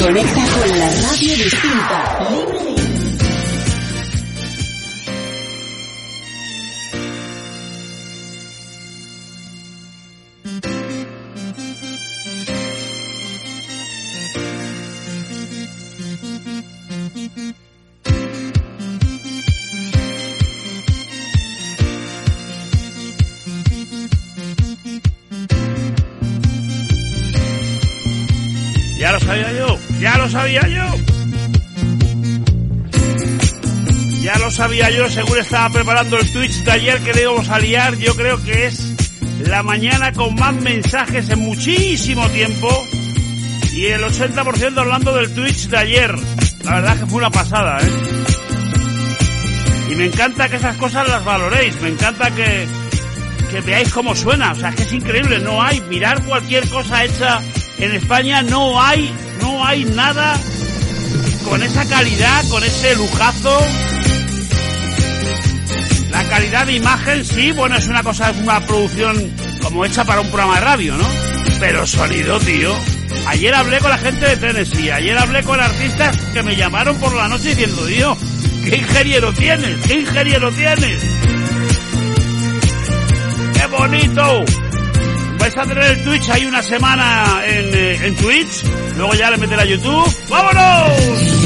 Conecta con la radio distinta, libre de sabía yo. Ya lo sabía yo, según estaba preparando el Twitch de ayer que le íbamos a liar, yo creo que es la mañana con más mensajes en muchísimo tiempo y el 80% hablando del Twitch de ayer. La verdad que fue una pasada, ¿eh? Y me encanta que esas cosas las valoréis, me encanta que, que veáis cómo suena, o sea, que es increíble, no hay, mirar cualquier cosa hecha en España no hay, no hay nada con esa calidad, con ese lujazo. La calidad de imagen, sí, bueno, es una cosa, una producción como hecha para un programa de radio, ¿no? Pero sonido, tío. Ayer hablé con la gente de Tennessee, ayer hablé con artistas que me llamaron por la noche diciendo, tío, ¿qué ingeniero tienes? ¿Qué ingeniero tienes? ¡Qué bonito! Vais a tener el Twitch ahí una semana en, eh, en Twitch, luego ya le meteré a YouTube. ¡Vámonos!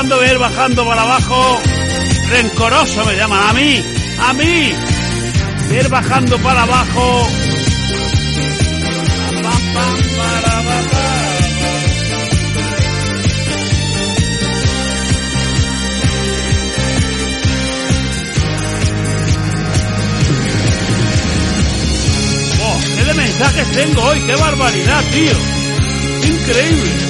A ir bajando para abajo. Rencoroso me llaman a mí, a mí. Ir bajando para abajo. Oh, ¿Qué mensajes tengo hoy? ¡Qué barbaridad, tío! Increíble.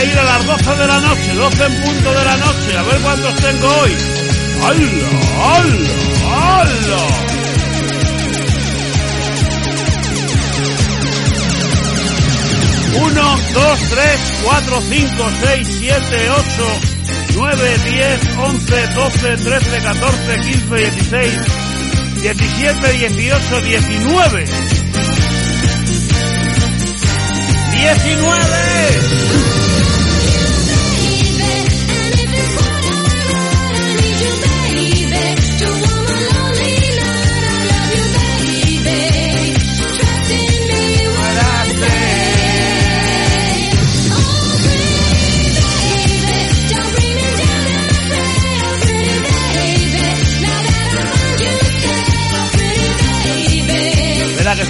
de ir a las 12 de la noche, 12 en punto de la noche, a ver cuántos tengo hoy. ¡Hala, hala, hala! Uno, dos, tres, cuatro, cinco, seis, siete, ocho, nueve, diez, once, doce, trece, catorce, quince, dieciséis, diecisiete, dieciocho, diecinueve. 19.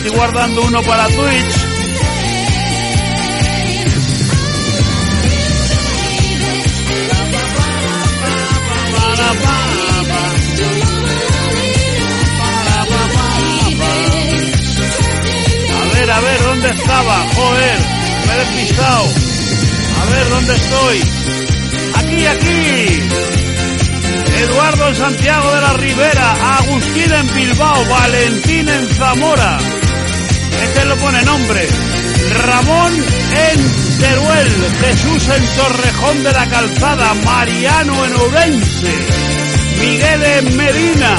Estoy guardando uno para Twitch. A ver, a ver, ¿dónde estaba? Joder, me he despistado. A ver, ¿dónde estoy? Aquí, aquí. Eduardo en Santiago de la Ribera, Agustín en Bilbao, Valentín en Zamora. Lo pone nombre. Ramón en Teruel, Jesús en Torrejón de la Calzada, Mariano en Ourense, Miguel en Medina,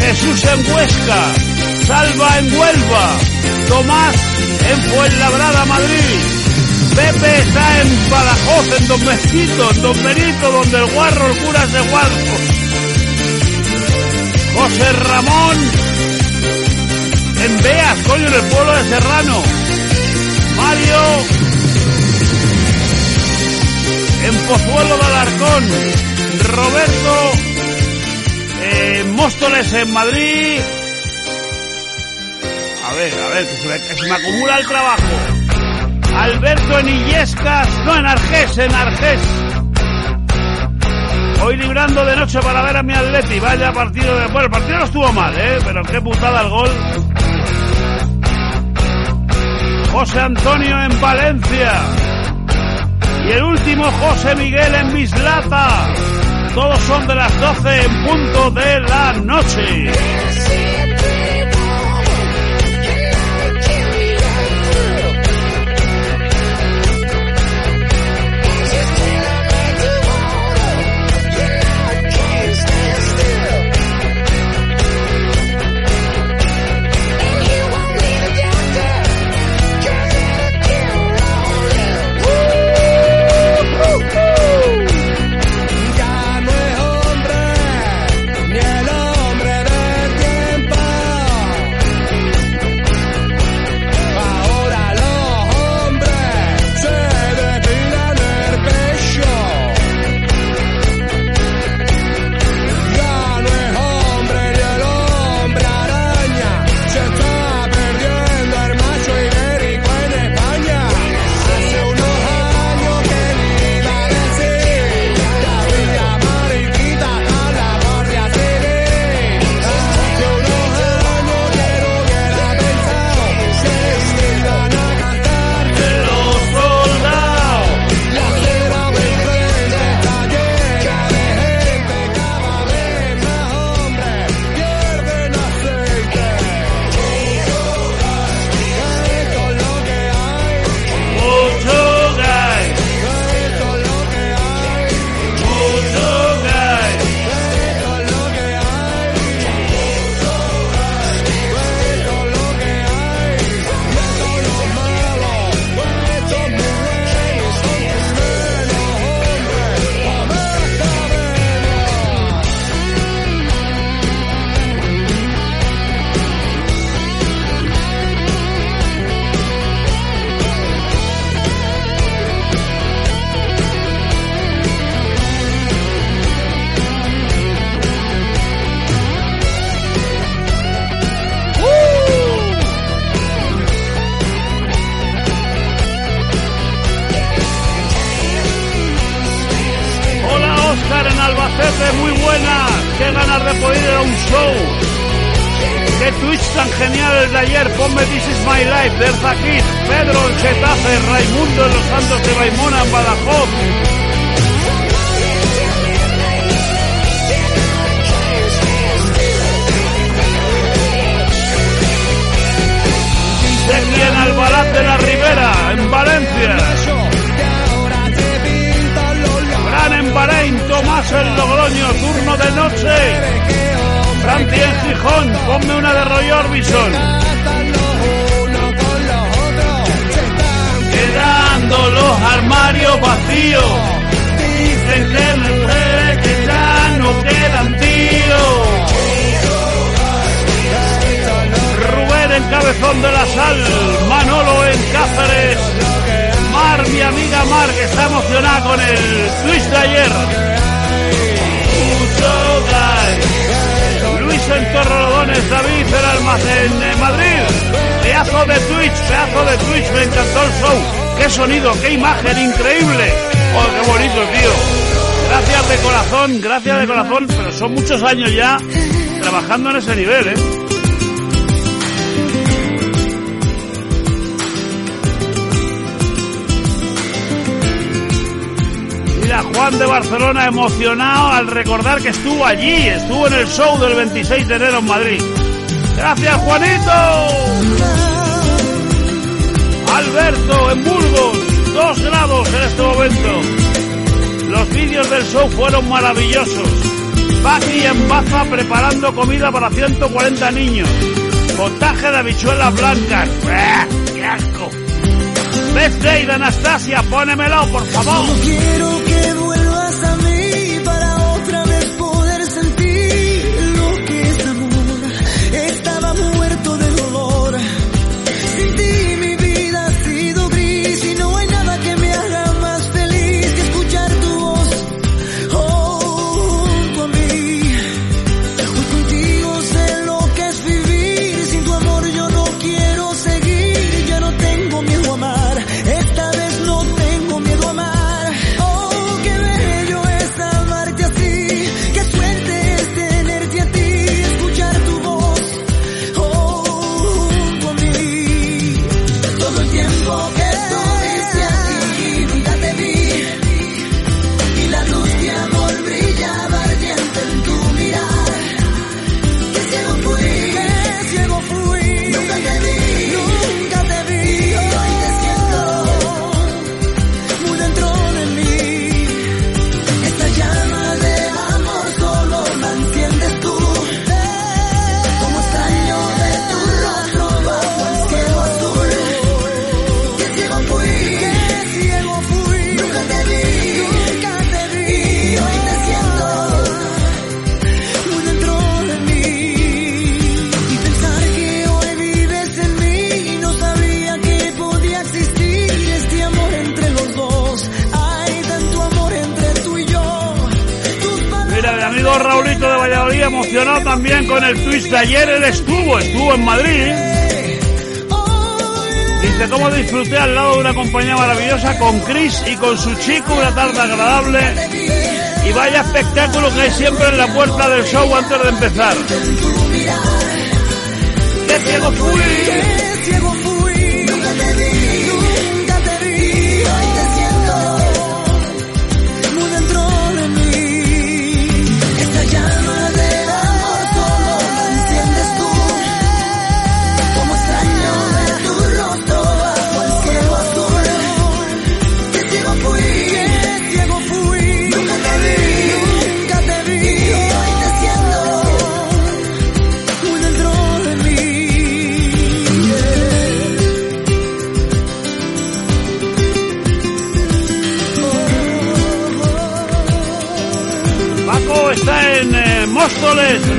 Jesús en Huesca, Salva en Huelva, Tomás en Fuenlabrada, Madrid. Pepe está en Badajoz, en Don Benito, en Don Benito, donde el guarro, el cura es de guarro. José Ramón en Beas, coño, en el pueblo de Serrano. Mario en Pozuelo de Alarcón. Roberto en Móstoles, en Madrid. A ver, a ver, que se me, acumula el trabajo. Alberto en Illescas, no en Argés, en Argés. Hoy librando de noche para ver a mi Atleti. Vaya partido de... Bueno, el partido no estuvo mal, ¿eh? Pero qué putada el gol. José Antonio en Valencia. Y el último José Miguel en Mislata. Todos son de las 12 en punto de la noche. Twitch tan genial el de ayer. Ponme This is my life. Derza Kid, Pedro en Getafe, Raimundo en Los Santos de Baimona en Badajoz. En Albalat de la Ribera, en Valencia. Fran en Bahrein, Tomás en Logroño, turno de noche. Franti en Gijón, ponme una de Roy Orbison. Quedando los armarios vacíos. Dicen que me que ya no quedan tíos. Rubén en Cabezón de la Sal, Manolo en Cáceres, Mar, mi amiga Mar, que está emocionada con el Twitch de ayer. En Torrelodones, David en Almacén de Madrid. Pedazo de Twitch, pedazo de Twitch, me encantó el show. Qué sonido, qué imagen, increíble. Oh, qué bonito, tío. Gracias de corazón, gracias de corazón, pero son muchos años ya trabajando en ese nivel, ¿eh? Juan de Barcelona emocionado al recordar que estuvo allí, estuvo en el show del 26 de enero en Madrid. Gracias, Juanito. Alberto, en Burgos, dos grados en este momento. Los vídeos del show fueron maravillosos. Paqui en Baza preparando comida para 140 niños. Potaje de habichuelas blancas. ¡Bah! ¡Qué asco! Best Day de Anastasia, pónemelo, por favor. Amigo Raulito de Valladolid emocionado también con el twist de ayer. Él estuvo, estuvo en Madrid. Dice cómo disfruté al lado de una compañía maravillosa con Chris y con su chico, una tarde agradable. Y vaya espectáculo que hay siempre en la puerta del show antes de empezar. ¡Qué ciego fui!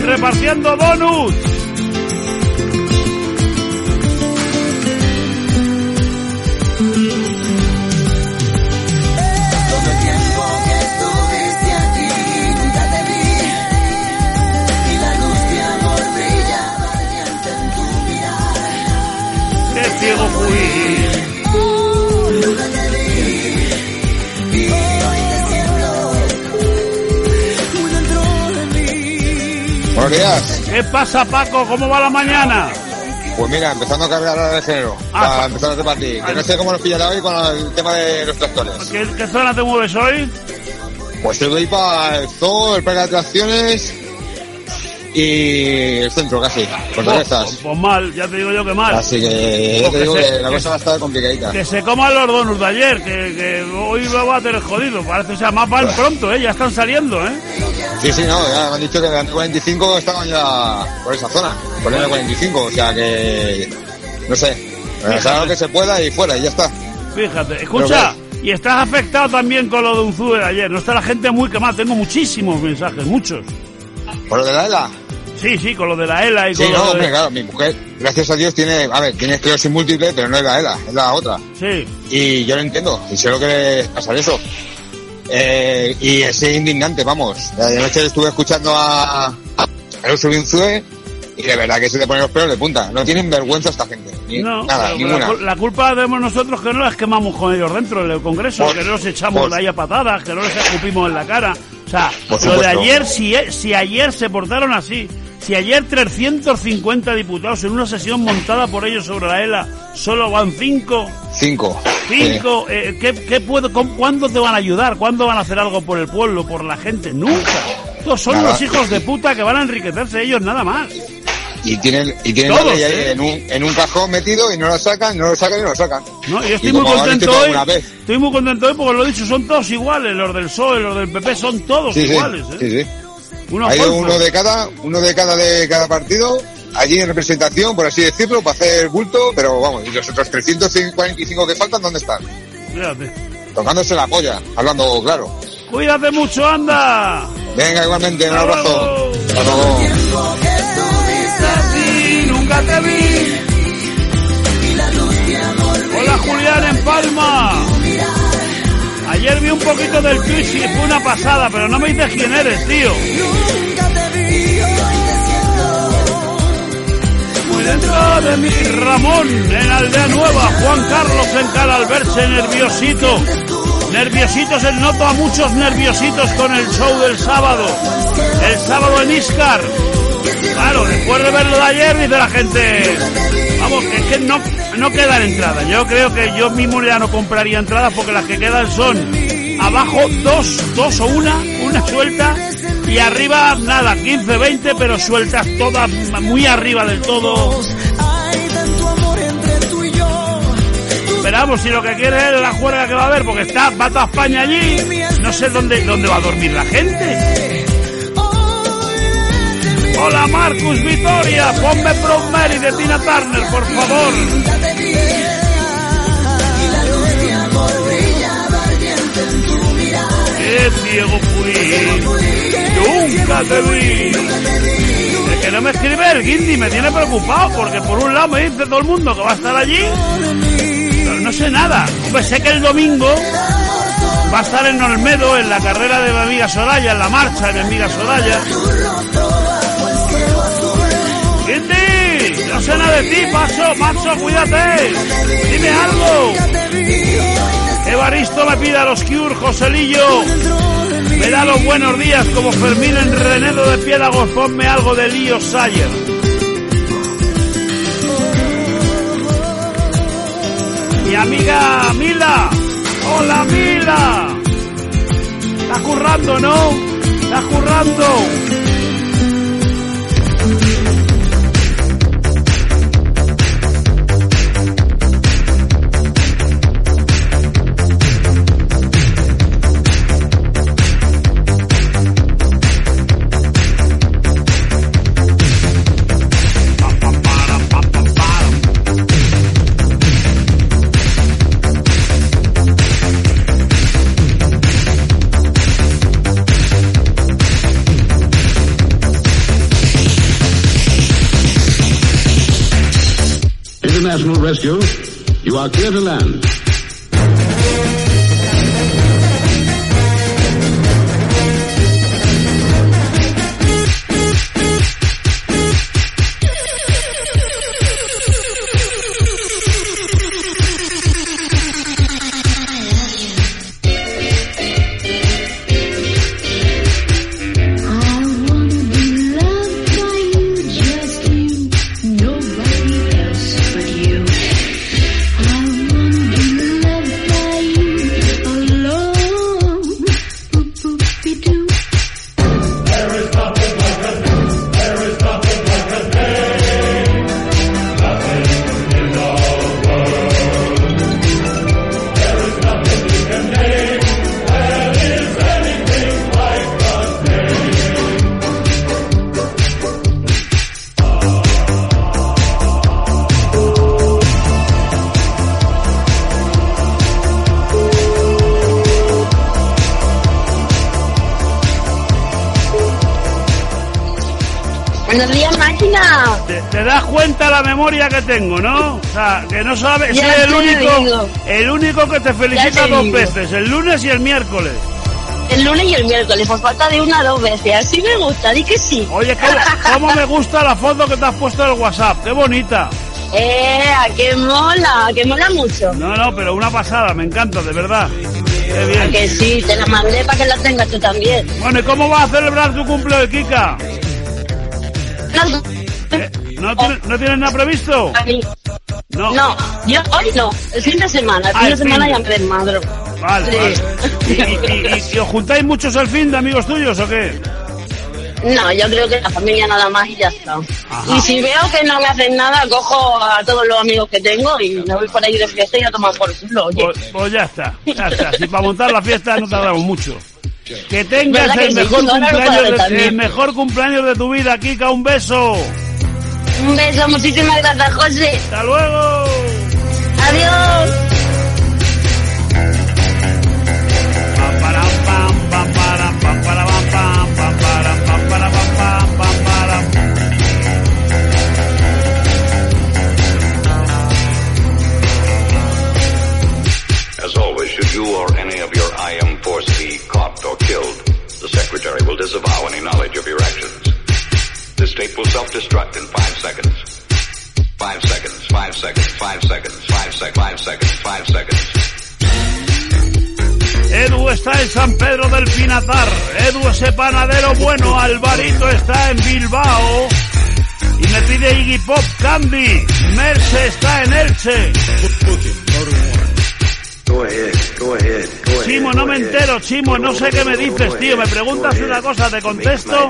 Repartiendo bonus. ¿Qué pasa, Paco? ¿Cómo va la mañana? Pues mira, empezando a cargar ahora de género. Ah, para pa- empezar a repartir. Que no sé cómo nos pillará hoy con el tema de los tractores. ¿Qué, qué zona te mueves hoy? Pues yo voy para el zoo, el parque de atracciones y el centro casi. Por Pues, estás. pues mal, ya te digo yo que mal. Así que ya Porque te digo se- que la cosa va a estar complicadita. Que se coman los donuts de ayer, que, que hoy lo va a tener jodido. Parece que más van pronto, ¿eh? Ya están saliendo, ¿eh? Sí, sí, no, ya me han dicho que de 45 estaban ya por esa zona, por el 45, o sea que, no sé, hacer lo que se pueda y fuera, y ya está. Fíjate, escucha, y estás afectado también con lo de un de ayer. No está la gente muy quemada. Tengo muchísimos mensajes, muchos. ¿Por lo de la ELA? Sí, sí, con lo de la ELA y Sí, con no, lo hombre, de... claro, mi mujer, gracias a Dios, tiene, a ver, tiene esclerosis múltiple, pero no es la ELA, es la otra. Sí, Y yo lo entiendo, y sé lo que pasa eso. Eh, y es indignante, vamos. De noche estuve escuchando a, a Binzue y de verdad que se te ponen los pelos de punta. No tienen vergüenza esta gente. Ni, no, nada, ninguna. La, la culpa la tenemos nosotros que no las quemamos con ellos dentro del Congreso, que no los echamos por- de ahí a patadas, que no les escupimos en la cara. O sea, lo de ayer, si, si ayer se portaron así, si ayer 350 diputados en una sesión montada por ellos sobre la ELA solo van 5, Cinco. Cinco, eh, ¿qué, qué puedo, con- ¿cuándo te van a ayudar? ¿Cuándo van a hacer algo por el pueblo, por la gente? Nunca. Estos son Nada. los hijos de puta que van a enriquecerse ellos nada más. Y tienen, y tienen Todos, la ley ahí ¿eh? en, un, en un cajón metido y no lo sacan, no lo sacan y no lo sacan. ¿no? Yo estoy Y muy contento hoy. Estoy muy contento hoy porque lo he dicho, son todos iguales. Los del PSOE, los del PP son todos Sí, sí, iguales. ¿eh? sí, sí. Unos Ha ido golfos. uno de cada, uno de cada de cada partido, allí en representación, por así decirlo, para hacer bulto, pero vamos, y los otros 345 que faltan, ¿dónde están? Fíjate. Tocándose la polla, hablando claro. Cuídate mucho, anda. Venga, igualmente, un abrazo. luego. Hasta luego. Así nunca te vi. Hola Julián en Palma. Poquito del Twitch y fue una pasada, pero no me dices quién eres, tío. Muy dentro de mí, Ramón en Aldea Nueva, Juan Carlos en Cal al verse nerviosito. Nerviositos, el noto a muchos nerviositos con el show del sábado. El sábado en Iscar. Claro, después de verlo de ayer dice la gente, vamos, es que no, no quedan entradas. Yo creo que yo mismo ya no compraría entradas porque las que quedan son abajo dos, dos o una, una suelta y arriba nada, 15, 20, pero sueltas todas muy arriba del todo. Esperamos si lo que quiere es la juerga que va a haber, porque está, va España allí, no sé dónde, dónde va a dormir la gente. Hola Marcus Vitoria, ponme Proud Mary de Tina Turner, por favor. Qué ciego nunca te vi. Que no me escribe el Guindy, me tiene preocupado, porque por un lado me dice todo el mundo que va a estar allí, pero no sé nada. Hombre, sé que el domingo va a estar en Olmedo, en la carrera de mi amiga Soraya, en la marcha de mi amiga Soraya. Guindy, no sé nada de ti, paso, macho, cuídate. Dime algo. Evaristo me pide a los Cure, Joselillo. Me da los buenos días como Fermín en Renedo de Piélagos. Ponme algo de Lío Sayer. Mi amiga Mila. Hola Mila. Está currando, ¿no? Está currando. Rescue, you are clear to land. Que no sabes, soy el único, digo. el único que te felicita te dos digo. veces, el lunes y el miércoles. El lunes y el miércoles, por falta de una dos veces. Así me gusta, di que sí. Oye, ¿cómo, cómo me gusta la foto que te has puesto en el WhatsApp? ¡Qué bonita! Eh, a que mola, que mola mucho. No, no, pero una pasada, me encanta, de verdad. Qué bien. que sí, te la mandé para que la tengas tú también. Bueno, ¿y cómo vas a celebrar tu cumpleaños, Kika? No, ¿Eh? ¿No, tienes, ¿No tienes nada previsto? a mí- No. no, yo hoy no, el fin de semana, el Ah, fin el de semana fin ya me desmadro. Vale, Sí. vale. ¿Y, y- y- y os juntáis muchos al fin de amigos tuyos o qué? No, yo creo que la familia nada más y ya está. Ajá. Y si veo que no me hacen nada, cojo a todos los amigos que tengo y me voy por ahí de fiesta y a tomar por culo, oye. Pues, pues ya está, ya está. Si para montar la fiesta no tardamos mucho. Que tengas ¿Verdad que el sí? mejor, cumpleaños de, el mejor cumpleaños de tu vida, Kika. Un beso. Un beso, muchísimas gracias, José. Hasta luego. Adiós. As always, should you or any of your IM force be caught or killed, the Secretary will disavow any knowledge of your actions. This tape will self-destruct in five seconds. Five seconds, five seconds, five seconds, five sec, five seconds, five seconds. Edu está en San Pedro del Pinatar. Edu, ese panadero bueno. Alvarito está en Bilbao. Y me pide Iggy Pop Candy. Merce está en Elche. Go ahead, go ahead, go ahead. Chimo, no me entero, Chimo, no sé qué me dices, tío. Me preguntas una cosa, te contesto.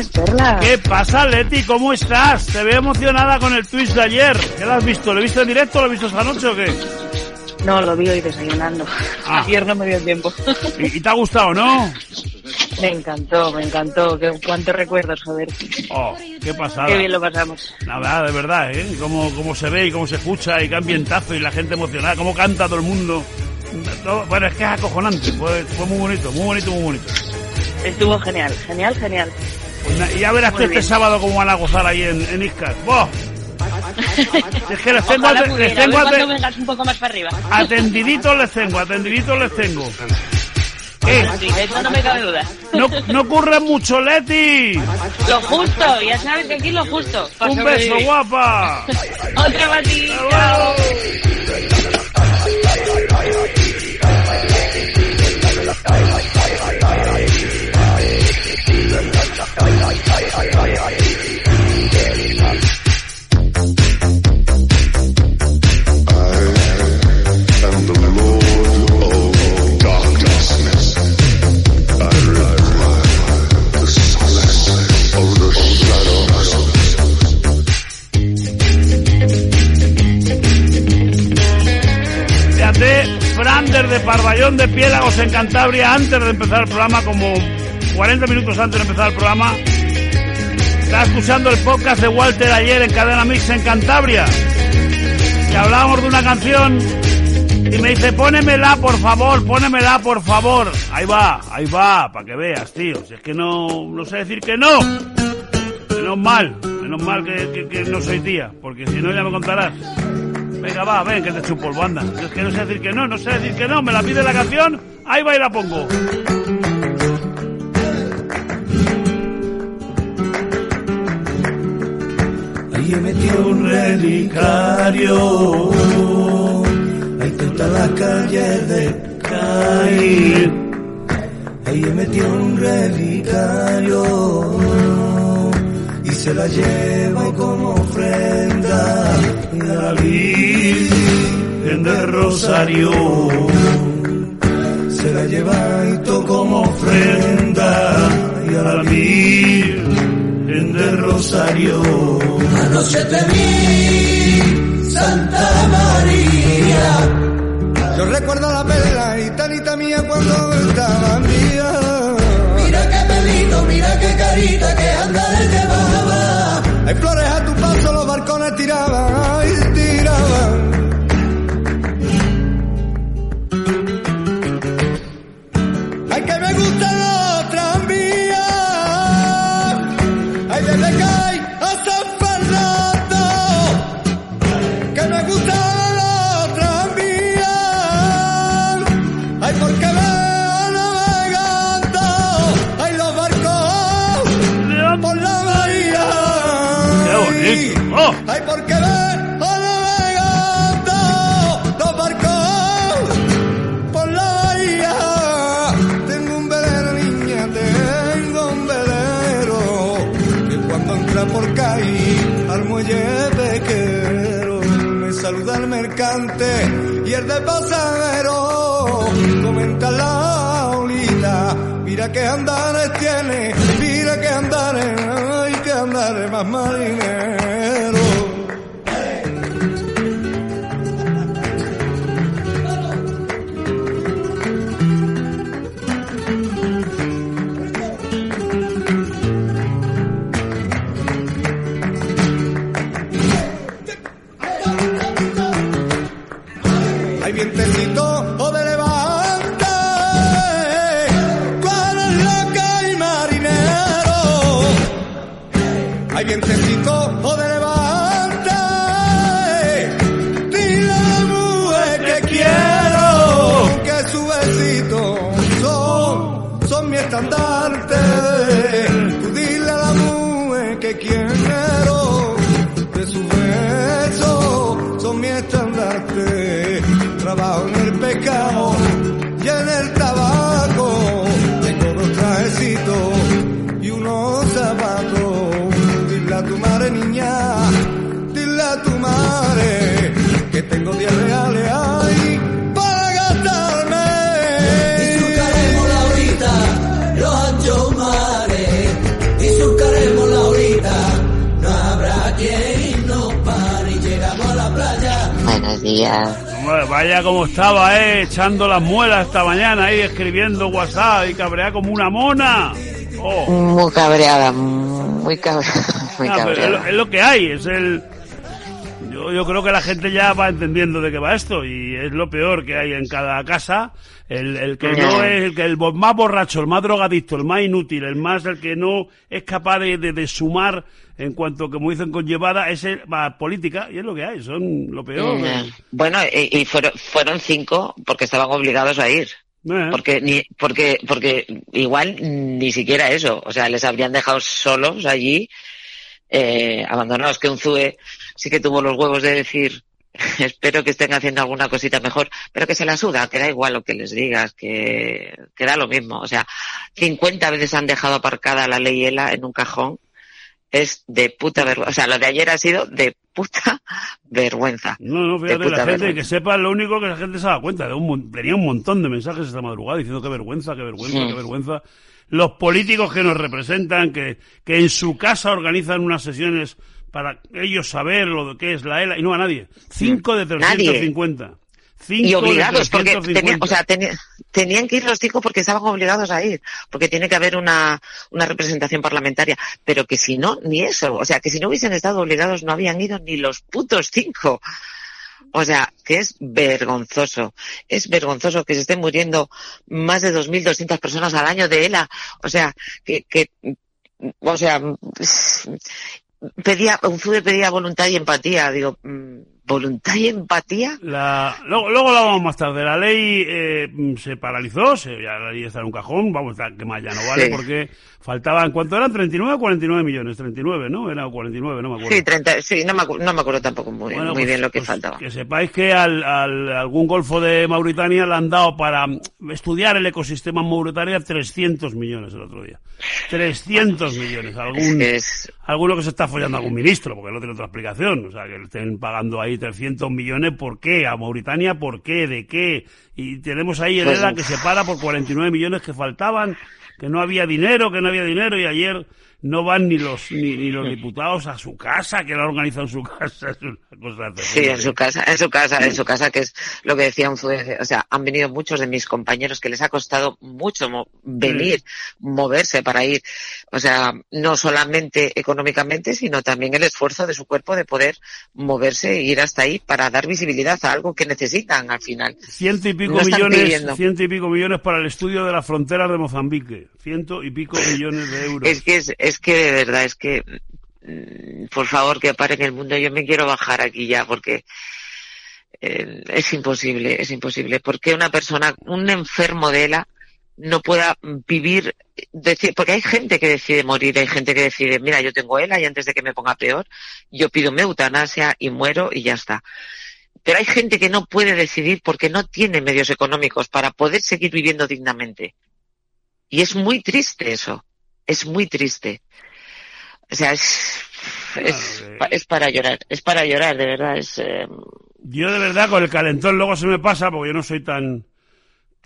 días, Perla. ¿Qué pasa, Leti? ¿Cómo estás? Te veo emocionada con el twist de ayer. ¿Qué lo has visto? ¿Lo he visto en directo lo he visto esta noche o qué? No, lo vi hoy desayunando. Ah. Ayer no me dio tiempo. ¿Y, y te ha gustado, no? me encantó, me encantó. Qué, cuántos recuerdos, joder. Oh, qué pasada. Qué bien lo pasamos. Nada, de verdad, ¿eh? Cómo, cómo se ve y cómo se escucha y qué ambientazo y la gente emocionada, cómo canta todo el mundo. Todo- bueno, es que es acojonante. Fue, fue muy bonito, muy bonito, muy bonito. Estuvo genial, genial, genial. Pues ya verás tú este sábado cómo van a gozar ahí en, en Iscar. ¡Buah! Es que les tengo, Ojalá les pudiera. A ver tengo cuando ate- vengas un poco más para arriba. atendiditos les tengo, atendiditos les tengo. ¿Qué? Sí, de eso no me cabe duda. No, no ocurre mucho, Leti. Lo justo, ya sabes que aquí lo justo. Un beso, sobrevivir. guapa. Otra para de Pardallón de Piélagos en Cantabria, antes de empezar el programa, como 40 minutos antes de empezar el programa, está escuchando el podcast de Walter ayer en Cadena Mix en Cantabria. Y hablábamos de una canción y me dice, pónemela por favor, pónemela por favor. Ahí va, ahí va, para que veas, tío. Si es que no, no sé decir que no. Menos mal, menos mal que, que- no soy tía, porque si no ya me contarás. Venga, va, ven, que te echo un polvo, anda. Yo Es que no sé decir que no, no sé decir que no. Me la pide la canción, ahí va y la pongo. He metido un relicario. Ahí toda la calle de Caín. ahí he metido un relicario y se la lleva como ofrenda a la Virgen del Rosario se la lleva y to como ofrenda y a la Virgen del Rosario Anoche te vi, Santa María. yo recuerdo la perla y tanita mía cuando estaba en día Mira qué pelito, mira qué carita que anda le llevaba. hay flores a tu paso los balcones tiraban ay, tiraban Ay, que me gustan saluda el mercante y el de pasajero. Comenta la olita, mira que andares tiene, mira que andares, ay, que andares más marinero. Días. Hombre, Vaya como estaba, eh, echando las muelas esta mañana ahí, escribiendo WhatsApp y cabrea como una mona. Oh. Muy cabreada, muy cabreada, muy Ah, pero es, cabreada. lo, es lo que hay, es el... Yo, yo creo que la gente ya va entendiendo de qué va esto y es lo peor que hay en cada casa. El, el que no Ya. es el, que el más borracho, el más drogadicto, el más inútil, el más el que no es capaz de, de- de sumar en cuanto, como dicen, con llevada, es la política y es lo que hay, son lo peor. Ya. Bueno, y, y fueron, fueron cinco porque estaban obligados a ir. Eh. Porque ni, porque, porque igual ni siquiera eso. O sea, les habrían dejado solos allí, eh, abandonados, que un ZUE sí que tuvo los huevos de decir, espero que estén haciendo alguna cosita mejor, pero que se la suda, que da igual lo que les digas, que, que da lo mismo. O sea, 50 veces han dejado aparcada la ley ELA en un cajón. Es de puta vergüenza. O sea, lo de ayer ha sido de puta vergüenza. No, no, De fíjate, puta la gente vergüenza. que sepa lo único que la gente se da cuenta. De un, tenía un montón de mensajes esta madrugada diciendo qué vergüenza, qué vergüenza, Sí. qué vergüenza. Los políticos que nos representan, que, que en su casa organizan unas sesiones para ellos saber lo que es la ELA y no a nadie. Cinco de Nadie. 350. Cinco y obligados, porque 350. tenían, o sea, tenían que ir los cinco porque estaban obligados a ir, porque tiene que haber una, una representación parlamentaria, pero que si no, ni eso, o sea, que si no hubiesen estado obligados no habían ido ni los putos cinco. O sea, que es vergonzoso. Es vergonzoso que se estén muriendo más de 2.200 personas al año de ELA. O sea, que, que, o sea, pedía, un FUDE pedía voluntad y empatía. Digo, mm, voluntad y empatía. La, luego, luego lo vamos más tarde. La ley eh, se paralizó, se, ya la ley está en un cajón, vamos, está, que más ya no vale, Sí. porque faltaban, ¿cuánto eran? ¿39 o 49 millones? 39, ¿no? Era 49, no me acuerdo. Sí, 30, sí, no me, no me acuerdo tampoco muy, Bueno, muy pues- bien lo que pues faltaba. Que sepáis que al, al- algún golfo de Mauritania le han dado para mm, estudiar el ecosistema en Mauritania 300 millones el otro día. 300 millones. Algún, es- Alguno que se está follando a algún ministro, porque no tiene otra explicación. O sea, que le estén pagando ahí 300 millones, ¿por qué? ¿A Mauritania por qué? ¿De qué? Y tenemos ahí Pues- ELA que se para por 49 millones que faltaban, que no había dinero, que no había dinero, y ayer no van ni los ni, ni los diputados a su casa, que lo han organizado en su casa. Es una cosa Sí, en su casa, en su casa, en su casa, que es lo que decía un. O sea, han venido muchos de mis compañeros que les ha costado mucho mo- venir, moverse para ir. O sea, no solamente económicamente, sino también el esfuerzo de su cuerpo de poder moverse e ir hasta ahí para dar visibilidad a algo que necesitan al final. Ciento y pico No millones, ciento y pico millones para el estudio de las fronteras de Mozambique. Ciento y pico millones de euros. Es que es, es que de verdad, es que, mm, por favor, que paren el mundo. Yo me quiero bajar aquí ya porque eh, es imposible, es imposible. Porque una persona, un enfermo de ELA, no pueda vivir, decir, porque hay gente que decide morir, hay gente que decide, mira, yo tengo ELA y antes de que me ponga peor, yo pido mi eutanasia y muero y ya está. Pero hay gente que no puede decidir porque no tiene medios económicos para poder seguir viviendo dignamente. Y es muy triste eso. Es muy triste. O sea, es, es, pa- es para llorar. Es para llorar, de verdad. Es, eh, Yo de verdad con el calentón luego se me pasa, porque yo no soy tan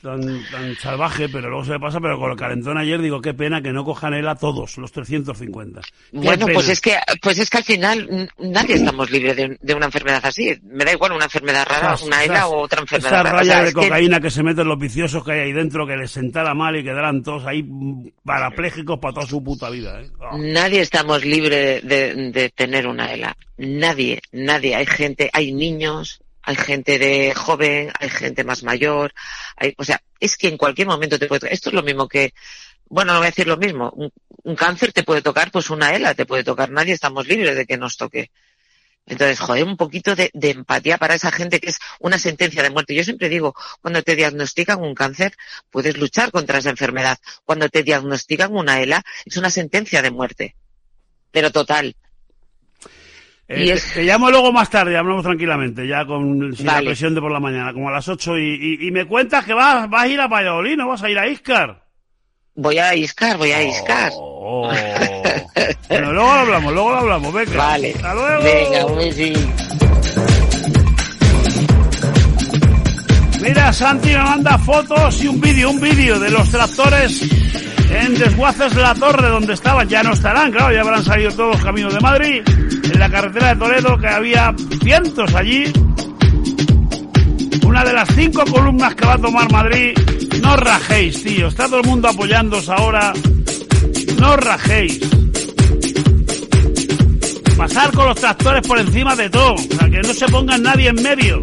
tan, tan salvaje, pero luego se me pasa, pero con el calentón ayer digo, qué pena que no cojan él a todos, los 350. Qué bueno, pena. pues es que, pues es que al final nadie estamos libres de, de una enfermedad así. Me da igual una enfermedad rara, una ELA o otra enfermedad Esa rara. O raya sea, de es que- cocaína que... se meten los viciosos que hay ahí dentro, que les sentara mal y quedarán todos ahí mm, parapléjicos para toda su puta vida. ¿eh? Oh. Nadie estamos libres de, de tener una ELA. Nadie, nadie. Hay gente, hay niños, hay gente de joven, hay gente más mayor. Hay, o sea, es que en cualquier momento te puede. Esto es lo mismo que, bueno, no voy a decir lo mismo. Un, un cáncer te puede tocar, pues una ELA te puede tocar. Nadie estamos libres de que nos toque. Entonces, joder, un poquito de, de empatía para esa gente que es una sentencia de muerte. Yo siempre digo, cuando te diagnostican un cáncer, puedes luchar contra esa enfermedad. Cuando te diagnostican una ELA, es una sentencia de muerte. Pero total. Eh, Y te- es- te, llamo luego más tarde, hablamos tranquilamente, ya con sin la presión de por la mañana, como a las 8 y, y- y me cuentas que vas, vas a ir a Valladolid, ¿no vas a ir a Iscar? Voy a iscar, voy a iscar. Oh. Bueno, luego lo hablamos, luego lo hablamos, venga. Vale. Hasta luego. Venga, un besito. Mira, Santi me manda fotos y un vídeo, un vídeo de los tractores en Desguaces La Torre, donde estaban. Ya no estarán, claro, ya habrán salido todos camino de Madrid, en la carretera de Toledo, que había cientos allí. Una de las cinco columnas que va a tomar Madrid. No rajéis, tío. Está todo el mundo apoyándoos ahora. No rajéis. Pasar con los tractores por encima de todo. O sea, que no se ponga nadie en medio.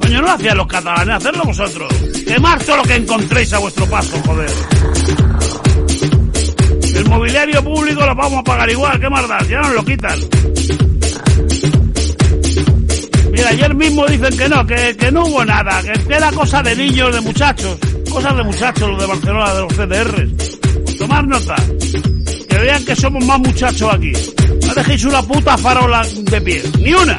Coño, no lo hacían los catalanes, hacerlo vosotros. Quemar todo lo que encontréis a vuestro paso, joder. El mobiliario público lo vamos a pagar igual, qué más da, ya nos lo quitan. Mira, ayer mismo dicen que no, que, que no hubo nada, que, que era cosa de niños, de muchachos. Cosas de muchachos, los de Barcelona, de los CDRs. Tomar nota. Que vean que somos más muchachos aquí. No dejéis una puta farola de pie. Ni una.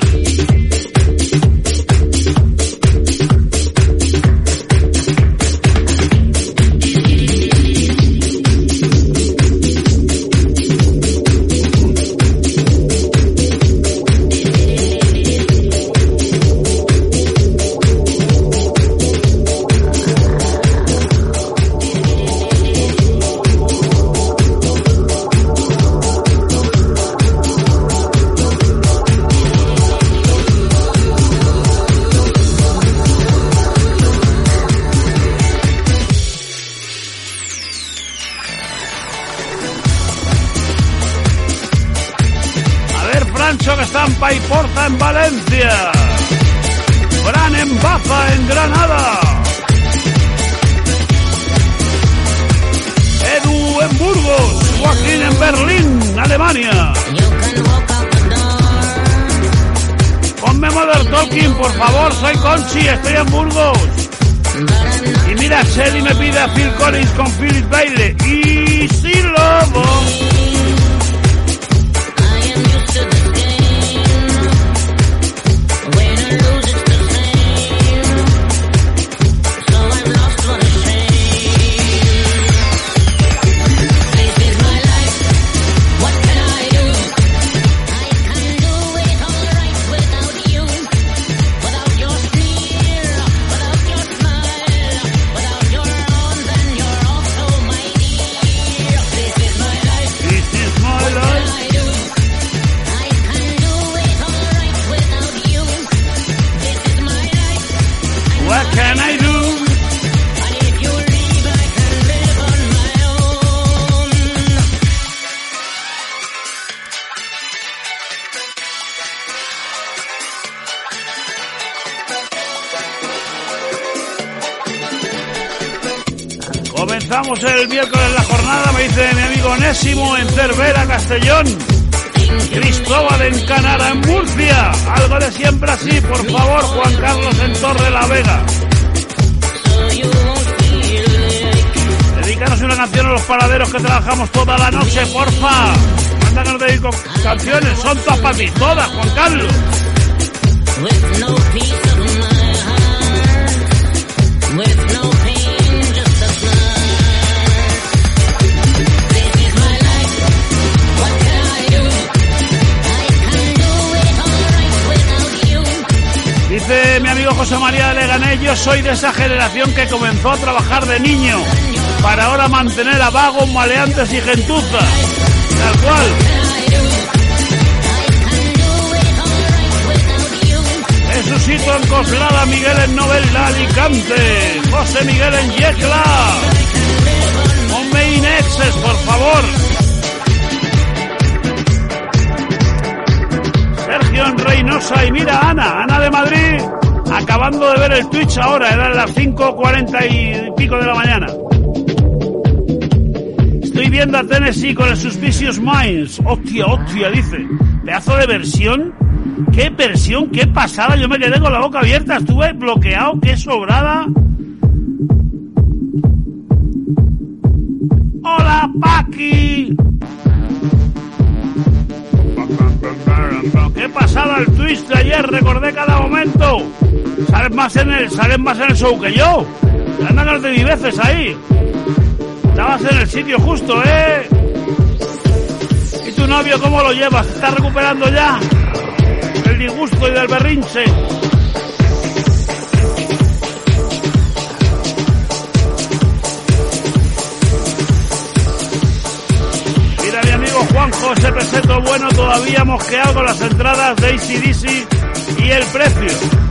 Que está en Valencia. Fran en Baza, en Granada. Edu en Burgos. Joaquín en Berlín, Alemania. Ponme Mother Talk Talking, por favor, soy Conchi, estoy en Burgos. Y mira, Shelly me pide a Phil Collins con Philip Baile. Y si lobo. Comenzó a trabajar de niño para ahora mantener a vagos, maleantes y gentuza. Tal cual. Jesucito en Coslada, Miguel en Novela, Alicante, José Miguel en Yecla. Ponme Inexes, por favor. Sergio en Reynosa y mira Ana, Ana de Madrid, acabando de ver el Twitch ahora, eran las 5.40 y pico de la mañana. Estoy viendo a Tennessee con el Suspicious Minds. Hostia, hostia, dice. Pedazo de versión. Qué versión, qué pasada. Yo me quedé con la boca abierta. Estuve bloqueado, qué sobrada. Hola, Paqui. Qué pasada el twist de ayer, recordé cada momento. Sales más en el, sales más en el show que yo. Anda ganas de viveces ahí. Estabas en el sitio justo, ¿eh? ¿Y tu novio cómo lo llevas? ¿Está recuperando ya? Del disgusto y del berrinche. Mira mi amigo Juanjo, ese peseto bueno todavía mosqueado con las entradas de ACDC y el precio.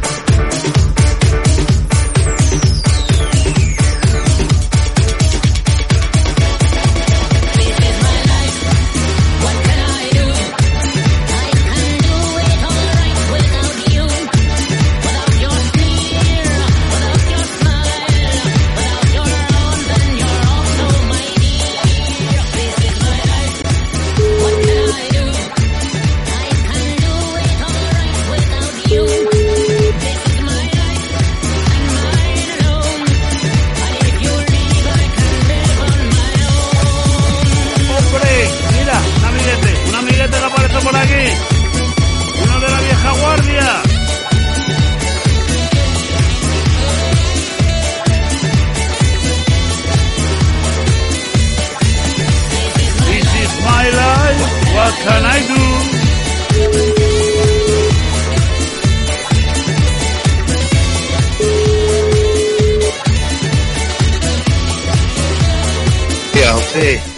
What can I do?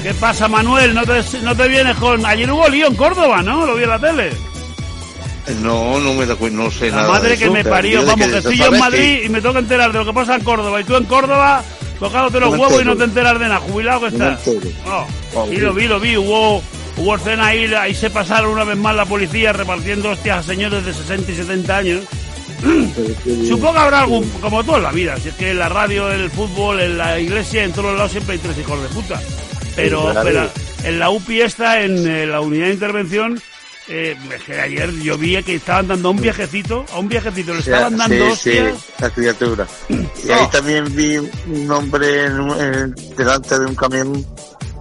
¿Qué pasa, Manuel? ¿No te, no te vienes con...? Ayer hubo lío en Córdoba, ¿no? Lo vi en la tele. No, no me da cuenta, no sé La nada. madre de que eso, me parió, vamos, que estoy yo en Madrid y me tengo que enterar de lo que pasa en Córdoba. Y tú en Córdoba, tocándote los No huevos y entero. no te enteras de nada. Jubilado que No estás. No. Ah, Y lo vi, lo vi. Hubo, hubo escena ahí, ahí se pasaron una vez más la policía repartiendo hostias a señores de 60 y 70 años. Supongo que habrá algún, como todo en la vida, si es que en la radio, en el fútbol, en la iglesia, en todos los lados siempre hay tres hijos de puta. Pero, Sí, claro. pero en la UPI esta, en eh, la unidad de intervención, Eh, que ayer yo vi que estaban dando a un viajecito, a un viajecito le O sea, estaban dando sí, sí, la criatura. Y ahí también vi un hombre en un- en- delante de un camión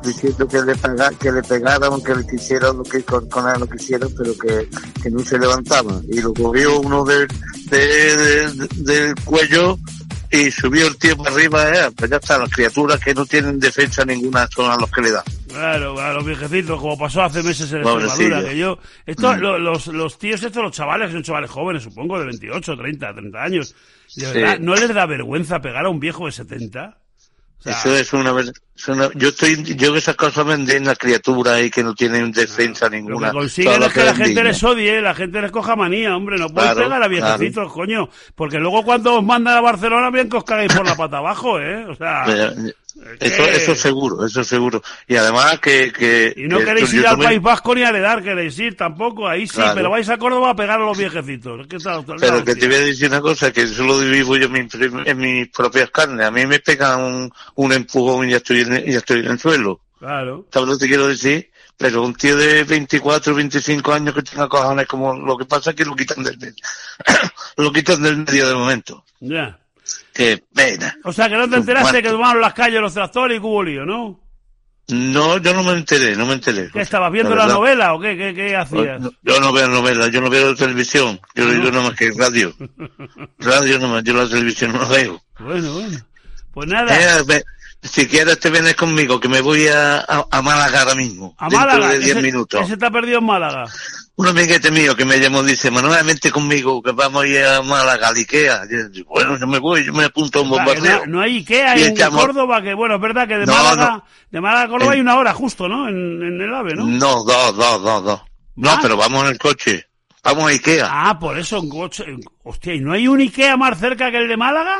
diciendo que le, pega, que le pegaron, que le quisieron, lo que con, con lo quisieron, pero que, que no se levantaba. Y lo cogió uno del de, de- del cuello y subió el tío para arriba. Eh, pues ya está, las criaturas que no tienen defensa ninguna son a los que le dan. Claro, a los viejecitos, como pasó hace meses en Pobrecillo. Extremadura, que yo... Esto, Mm. lo- los, los tíos estos, los chavales, que son chavales jóvenes, supongo, de 28, 30, 30 años, de Sí. verdad, ¿no les da vergüenza pegar a un viejo de 70? Sea- Eso es una, es una- yo estoy, yo que esas cosas venden a criaturas y que no tienen defensa Lo ninguna. que consiguen es que la gente digno. les odie, la gente les coja manía, hombre, no puedes Claro, pegar a viejecitos, coño, porque luego cuando os mandan a Barcelona bien que os cagáis por la pata abajo, ¿eh? O sea... Eso, eso seguro, eso seguro. Y además que... que Y no que queréis ir al también- País Vasco ni a Ledar, queréis ir tampoco, ahí sí, Claro. pero vais a Córdoba a pegar a los viejecitos. Que está- está- Pero que te voy a decir una cosa, que eso lo vivo yo en, mi prim- en mis propias carnes. A mí me pegan un, un empujón y ya estoy en, ya estoy en el suelo. Claro. ¿Sabes lo que te quiero decir? Pero un tío de 24, 25 años que tenga cojones como lo que pasa es que lo quitan del medio. lo quitan del medio de momento. Ya. Qué pena. O sea, que no te enteraste que tomaron las calles los tractores y que hubo lío, ¿no? No, yo no me enteré, no me enteré. ¿Qué estabas viendo La novela o qué, qué, qué hacías? No, Yo no veo novelas, yo no veo televisión, yo yo nada más que radio. Radio no más, yo la televisión no la veo. Bueno, bueno. Pues nada, Eh, ve- si quieres te vienes conmigo, que me voy a, a, a Málaga ahora mismo. a dentro Málaga. de 10 ese, minutos. ese ha perdido en Málaga. Un amiguete mío que me llamó dice, Manuel, vente conmigo, que vamos a ir a Málaga, al Ikea. Yo digo, bueno, yo me voy, yo me apunto a un bombardeo. no, no hay Ikea en echamos- Córdoba, que bueno, es verdad que de No, Málaga, no. de Málaga a Córdoba En- hay una hora justo, ¿no? En, en el AVE, ¿no? No, dos, dos, dos, dos. No, ¿Más? pero vamos en el coche. Vamos a Ikea. Ah, por eso en coche. Hostia, ¿y no hay un Ikea más cerca que el de Málaga?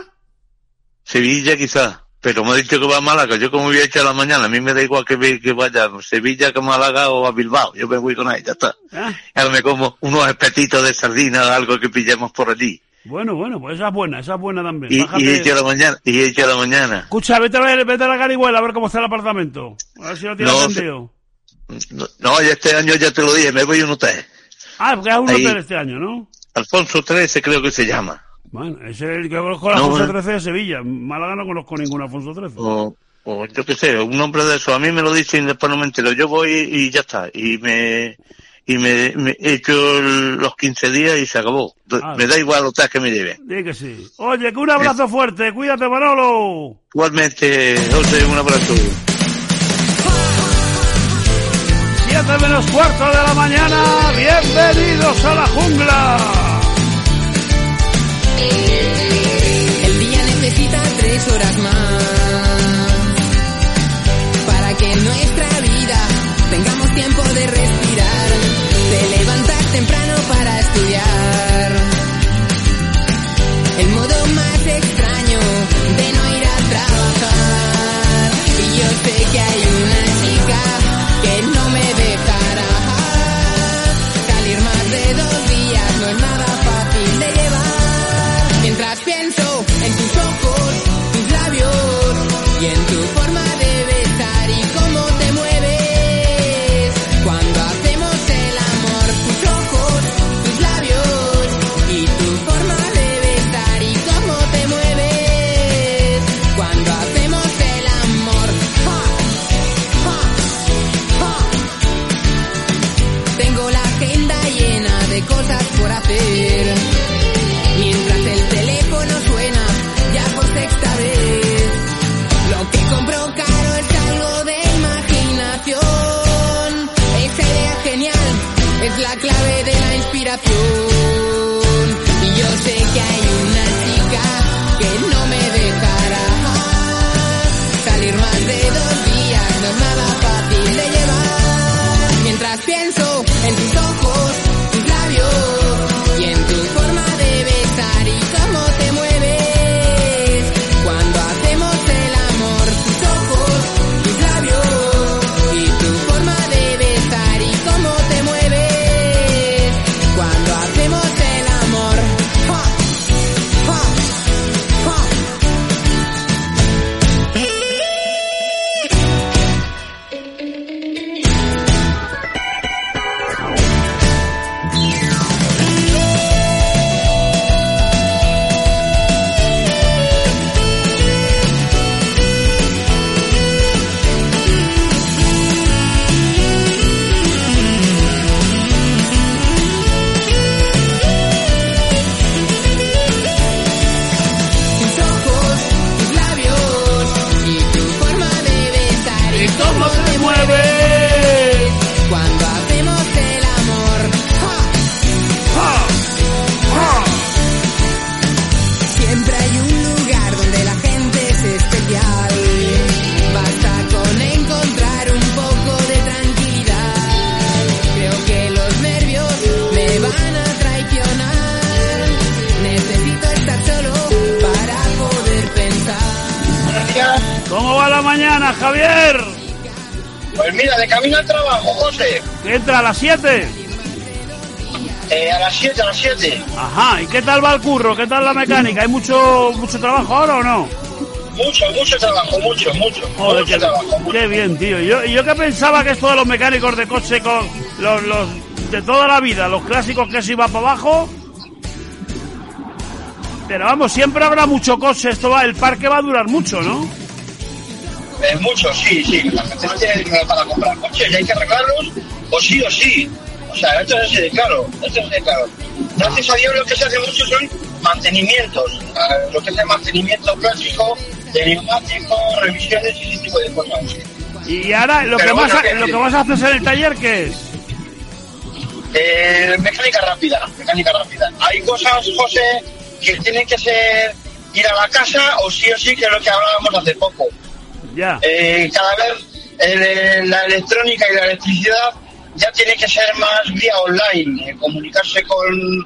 Sevilla quizás. Pero me ha dicho que va a Málaga. Yo como voy a echar la mañana, a mí me da igual que, vaya a Sevilla, que a Málaga o a Bilbao. Yo me voy con ahí, ya está. Ah, Ahora me como unos espetitos de sardina o algo que pillemos por allí. bueno, bueno, pues esa es buena, esa es buena también. Y, Bájate- y la mañana, y echo la mañana. Escucha, vete a, ver, vete a la Garihuela a ver cómo está el apartamento. A ver si lo tienes No, vendido. No, no, ya este año ya te lo dije, me voy a un hotel. Ah, porque es un Ahí. hotel este año, ¿no? Alfonso XIII creo que se llama. Bueno, es el que conozco No, Alfonso. XIII de Sevilla. Málaga no conozco ningún Alfonso XIII. O, o yo qué sé, un nombre de eso. A mí me lo dicen y después no me entero. Yo voy y ya está. Y me, y me, me echo el- los 15 días y se acabó. Ah. Me da igual hotel que me lleven. Di que sí. Oye, que un abrazo fuerte. Cuídate, Manolo. Igualmente, José, un abrazo. Siete menos cuarto de la mañana. Bienvenidos a la jungla. El día necesita tres horas más para que en nuestra vida tengamos tiempo de respirar, de levantar temprano para estudiar. El modo qué tal va el curro? ¿Qué tal la mecánica? ¿Hay mucho mucho trabajo ahora o no? Mucho, mucho trabajo, mucho, mucho. Joder, mucho qué, trabajo. mucho. qué bien, tío. Yo, yo que pensaba que esto de los mecánicos de coche con los, los de toda la vida, los clásicos que se iba para abajo. Pero vamos, siempre habrá mucho coche, esto va, el parque va a durar mucho, ¿no? Eh, mucho, sí, sí. La gente no tiene dinero para comprar coches y hay que arreglarlos, o sí o sí. O sea, esto es así de claro, esto es de claro. Gracias a Dios lo que se hace mucho son mantenimientos. Lo que es el mantenimiento clásico, de revisiones y ese tipo de cosas. Y ahora lo que, Pero bueno, a- que- lo que vas a hacer en el taller, ¿qué es? Eh, mecánica rápida, mecánica rápida. Hay cosas, José, que tienen que ser ir a la casa o sí o sí, que es lo que hablábamos hace poco. Ya. Eh, cada vez eh, la electrónica y la electricidad ya tiene que ser más vía online, eh, comunicarse con,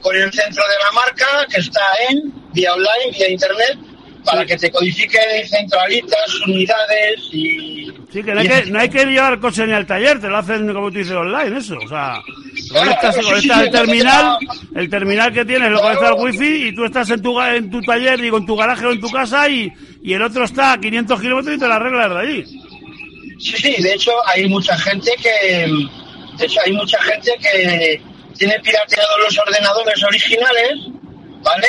con el centro de la marca que está en vía online, vía internet, para que te codifique centralitas, unidades y... Sí, que no hay que, no hay que llevar coche ni al taller, te lo hacen como tú dices online, eso. O sea, Claro, conectas, sí, sí, el terminal, el terminal que tienes lo conectas al wifi y tú estás en tu, en tu taller, digo, en tu garaje o en tu casa y, y el otro está a 500 kilómetros y te la arreglas de allí. Sí, sí, de hecho hay mucha gente que, de hecho hay mucha gente que tiene pirateados los ordenadores originales, ¿vale?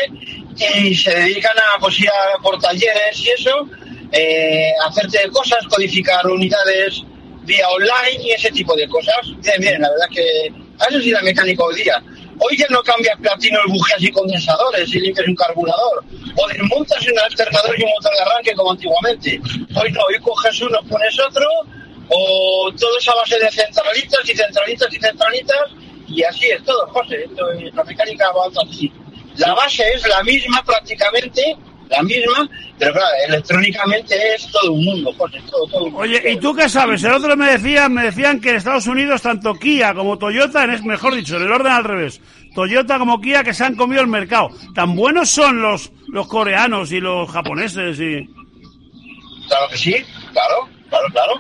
Y se dedican a pues por talleres y eso, eh, hacerte cosas, codificar unidades vía online y ese tipo de cosas. Bien, bien, la verdad que eso sí la mecánica hoy día. Hoy ya no cambias platinos, bujías y condensadores y limpias un carburador. O desmontas un alternador y un motor de arranque como antiguamente. Hoy no, hoy coges uno, pones otro, o todo es a base de centralitas y centralitas y centralitas, y así es todo, José. Esto es- la mecánica va así. La base es la misma prácticamente, la misma, pero claro, electrónicamente es todo un mundo, José, todo, todo un mundo. Oye, ¿y tú qué sabes? El otro me decían, me decían que en Estados Unidos tanto Kia como Toyota, es mejor dicho, en el orden al revés, Toyota como Kia que se han comido el mercado. Tan buenos son los los coreanos y los japoneses y Claro que sí, claro, claro, claro.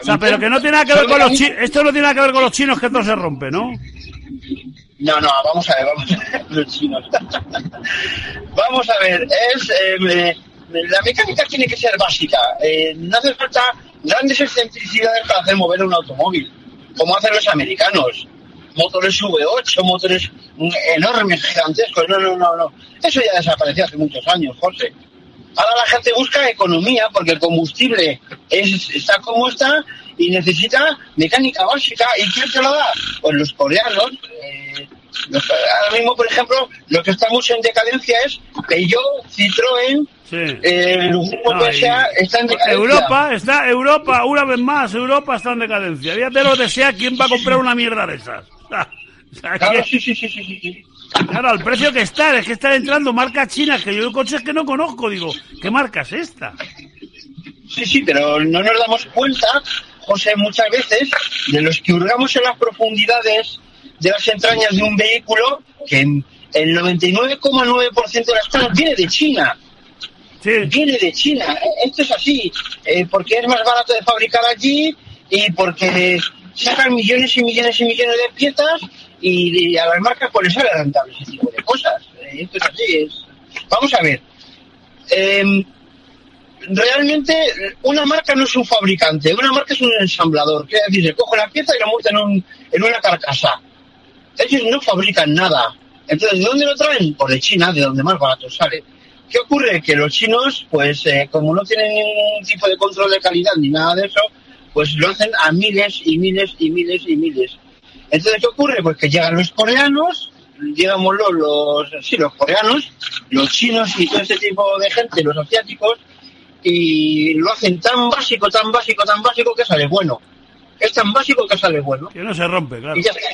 o sea, pero que no tiene nada que ver con los chinos, esto no tiene nada que ver con los chinos que todo se rompe, ¿no? No, no, vamos a ver, vamos a ver, los chinos. vamos a ver, es eh, la mecánica tiene que ser básica. Eh, no hace falta grandes excentricidades para hacer mover un automóvil, como hacen los americanos. Motores V8, motores mm, enormes, gigantescos. No, no, no, no. Eso ya desapareció hace muchos años, José. Ahora la gente busca economía porque el combustible es, está como está y necesita mecánica básica. ¿Y quién te lo da? Pues los coreanos. Eh, ahora mismo, por ejemplo, lo que está mucho en decadencia es Peugeot, Citroën, eh, el grupo No, sea está en decadencia. Europa, está Europa, una vez más, Europa está en decadencia. Fíjate lo que sea, ¿quién va a comprar una mierda de esas? Claro, sí, sí, sí, sí, sí, sí. Claro, al precio que está, es que están entrando marcas chinas que yo coches que no conozco, digo, ¿qué marca es esta? Sí, sí, pero no nos damos cuenta, José, muchas veces, de los que hurgamos en las profundidades de las entrañas de un vehículo, que el 99,9% de las cosas viene de China. Viene de China. Esto es así, eh, porque es más barato de fabricar allí y porque sacan millones y millones y millones de piezas y, y a las marcas pues les sale rentable ese tipo de cosas. Eh, esto es así. Es... Vamos a ver. Em, realmente una marca no es un fabricante, una marca es un ensamblador. Quiere decir, se coge la pieza y la monta en, un- en una carcasa. Ellos no fabrican nada. Entonces, ¿de dónde lo traen? Pues de China, de donde más barato sale. ¿Qué ocurre? Que los chinos, pues eh, como no tienen ningún tipo de control de calidad ni nada de eso, pues lo hacen a miles y miles y miles y miles. Entonces, ¿qué ocurre? Pues que llegan los coreanos, digámoslo, los, sí, los coreanos, los chinos y todo este tipo de gente, los asiáticos, y lo hacen tan básico, tan básico, tan básico que sale bueno. Es tan básico que sale bueno. Que no se rompe, claro. Y ya está.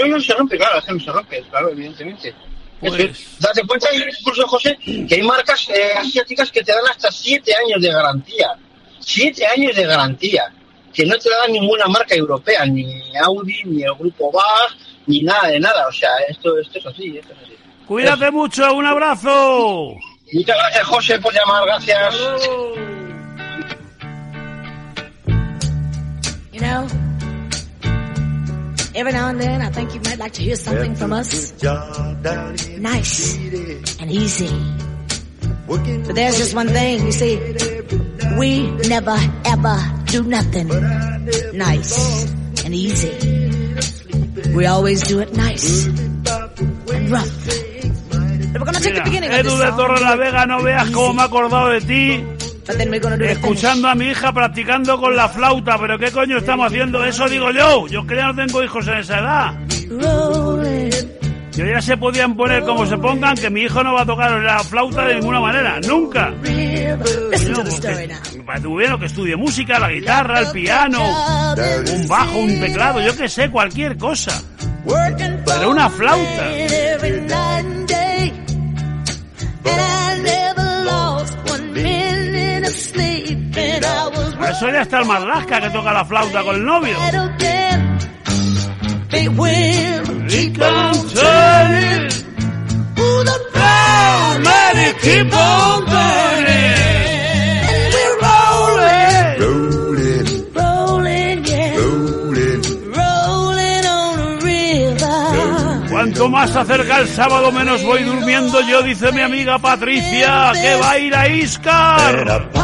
No, no se rompe, claro, la gente se rompe, claro, evidentemente. Pues... Es que, pues- date cuenta, incluso José, que hay marcas eh, asiáticas que te dan hasta siete años de garantía. Siete años de garantía. Que no te dan ninguna marca europea, ni Audi, ni el grupo BAG, ni nada de nada. O sea, esto, esto es así, esto es así. Cuídate mucho, un abrazo. Muchas gracias, José, por llamar, gracias. You know. Every now and then, I think you might like to hear something from us. Nice and easy. But there's just one thing, you see, we never ever do nothing nice and easy. We always do it nice and rough. And we're gonna Mira, beginning Edu de. Torre la Vega, no veas cómo me acordado de ti. Escuchando a mi hija practicando con la flauta, pero ¿qué coño estamos haciendo? Eso digo yo. Yo que ya no tengo hijos en esa edad. Yo ya se podían poner como se pongan, que mi hijo no va a tocar la flauta de ninguna manera, nunca. Listen to the story now. Para tu bien, que estudie música, la guitarra, el piano, un bajo, un teclado, yo que sé, cualquier cosa. Pero una flauta. Keep on turning. And we're rolling. Rolling, yeah. Rolling on a river. Cuanto más acerca el sábado, menos voy durmiendo yo, dice mi amiga Patricia, que va a ir a Iscar.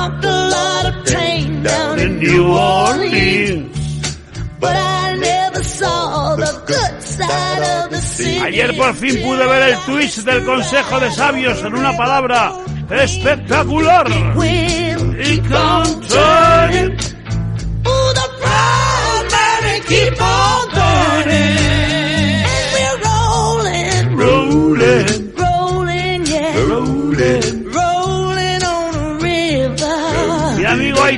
Down En in New Orleans. But I never saw the good side of the city. Ayer por fin pude ver el Twitch del Consejo de Sabios en una palabra espectacular. Will Y con turning. Ooh, the proud Mary keep on burning.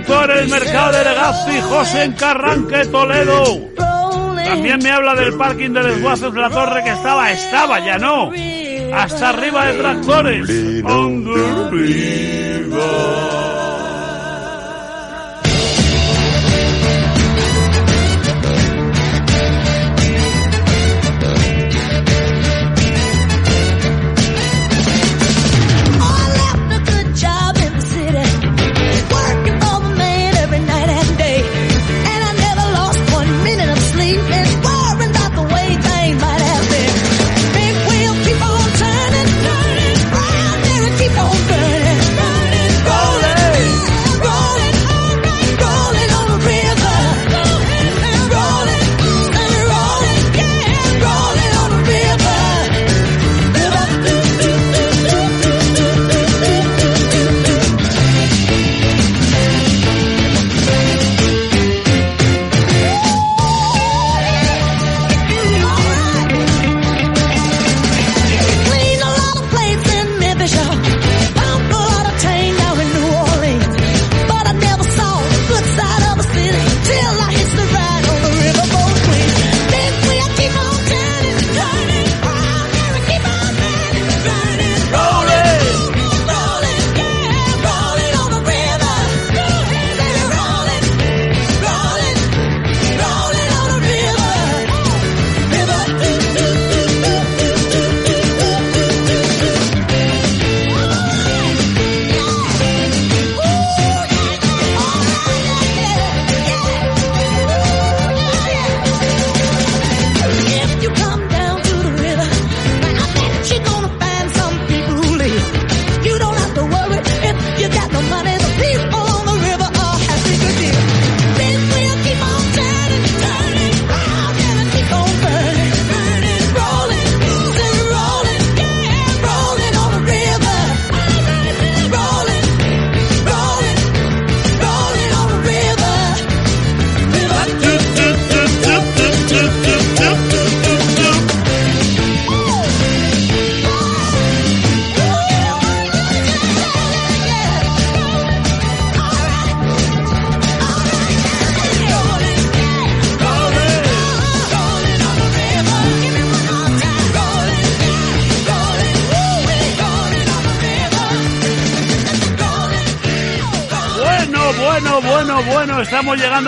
El mercado de Legazpi, José Carranque, Toledo. También me habla del parking de Desguaces de la Torre que estaba, estaba, ya no. Hasta arriba de tractores.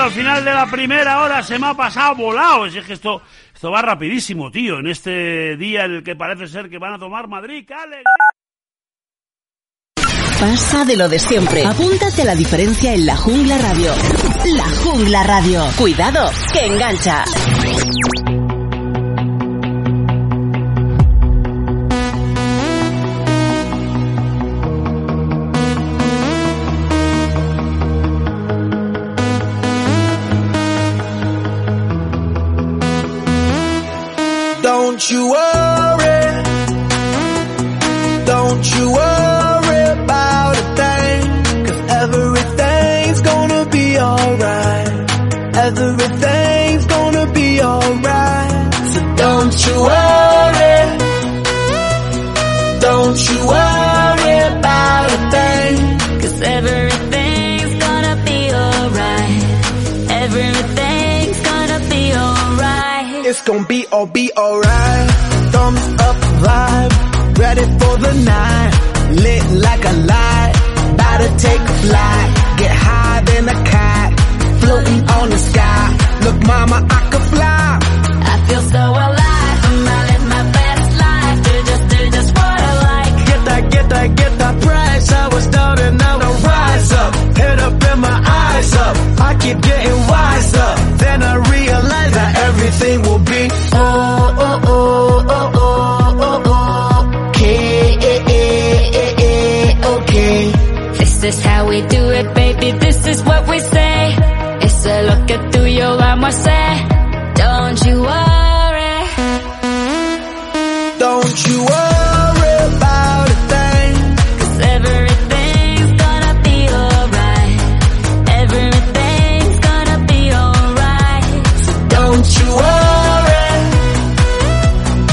Llegando al final de la primera hora, se me ha pasado volado, es que esto, esto va rapidísimo, tío, en este día en el que parece ser que van a tomar Madrid. Pasa de lo de siempre. Apúntate a la diferencia en la Jungla Radio. La Jungla Radio. Cuidado, que engancha. you up. Night. Lit like a light, about to take a flight. Get higher than a kite, floating on the sky. Look, mama, I could fly. I feel so alive. I'm in my best life. Do just, do just what I like. Get that, get that, get that price. I was down and now I rise up. Head up and my eyes up. I keep getting is how we do it, baby. This is what we say. It's a look at tuyo, vamos a say.